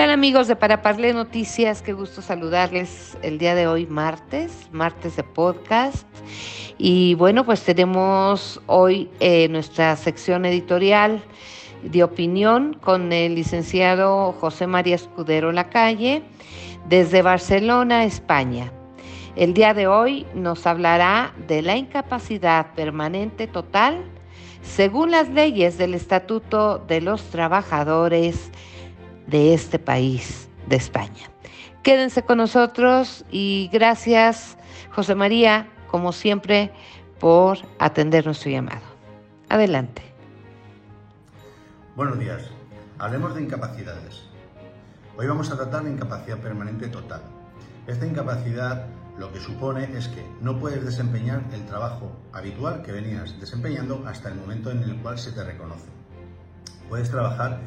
Tal amigos de Para Parlé Noticias? Qué gusto saludarles el día de hoy, martes, martes de podcast. Y bueno, pues tenemos hoy eh, nuestra sección editorial de opinión con el licenciado José María Escudero Lacalle desde Barcelona, España. El día de hoy nos hablará de la incapacidad permanente total según las leyes del Estatuto de los Trabajadores de este país, de España. Quédense con nosotros y gracias, José María, como siempre, por atender nuestro llamado. Adelante. Buenos días. Hablemos de incapacidades. Hoy vamos a tratar de incapacidad permanente total. Esta incapacidad lo que supone es que no puedes desempeñar el trabajo habitual que venías desempeñando hasta el momento en el cual se te reconoce. Puedes trabajar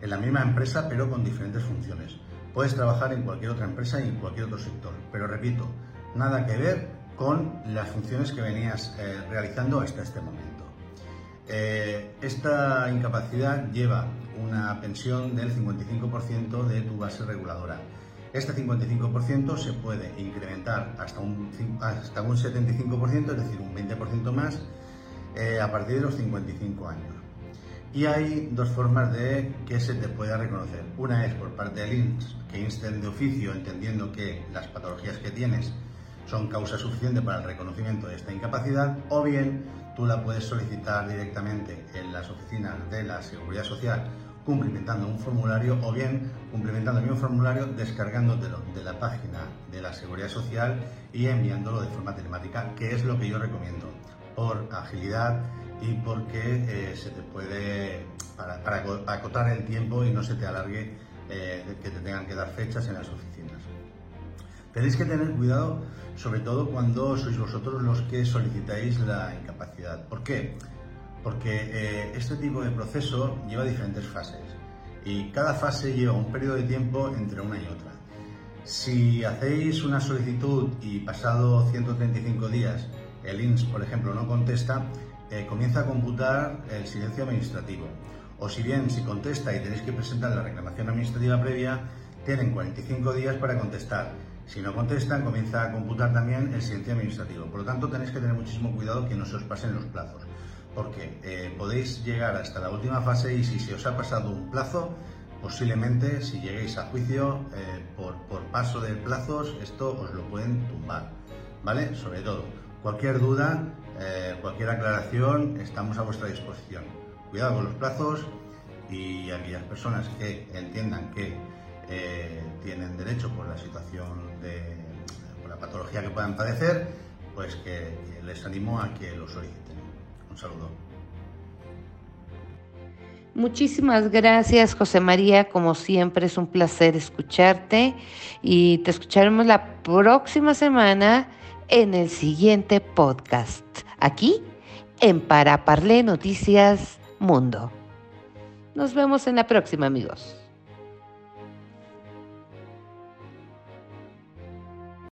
en la misma empresa pero con diferentes funciones. Puedes trabajar en cualquier otra empresa y en cualquier otro sector, pero repito, nada que ver con las funciones que venías eh, realizando hasta este momento. Eh, esta incapacidad lleva una pensión del 55% de tu base reguladora. Este 55% se puede incrementar hasta un, hasta un 75%, es decir, un 20% más, eh, a partir de los 55 años. Y hay dos formas de que se te pueda reconocer. Una es por parte del INS, que insten de oficio, entendiendo que las patologías que tienes son causa suficiente para el reconocimiento de esta incapacidad, o bien tú la puedes solicitar directamente en las oficinas de la Seguridad Social cumplimentando un formulario o bien cumplimentando el formulario descargándotelo de la página de la Seguridad Social y enviándolo de forma telemática, que es lo que yo recomiendo por agilidad y porque eh, se te puede, para, acotar el tiempo y no se te alargue eh, que te tengan que dar fechas en las oficinas. Tenéis que tener cuidado, sobre todo cuando sois vosotros los que solicitáis la incapacidad. ¿Por qué? Porque eh, este tipo de proceso lleva diferentes fases y cada fase lleva un periodo de tiempo entre una y otra. Si hacéis una solicitud y pasado 135 días el INS, por ejemplo, no contesta, eh, comienza a computar el silencio administrativo. O si bien si contesta y tenéis que presentar la reclamación administrativa previa, tienen 45 días para contestar. Si no contestan, comienza a computar también el silencio administrativo. Por lo tanto, tenéis que tener muchísimo cuidado que no se os pasen los plazos, porque eh, podéis llegar hasta la última fase y si se os ha pasado un plazo, posiblemente si lleguéis a juicio eh, por, por paso de plazos, esto os lo pueden tumbar. ¿Vale? Sobre todo, cualquier duda, eh, cualquier aclaración, estamos a vuestra disposición. Cuidado con los plazos y aquellas personas que entiendan que eh, tienen derecho por la situación de por la patología que puedan padecer, pues que, que les animo a que lo soliciten. Un saludo. Muchísimas gracias, José María. Como siempre, es un placer escucharte y te escucharemos la próxima semana en el siguiente podcast aquí en Para Parlé Noticias Mundo. Nos vemos en la próxima, amigos.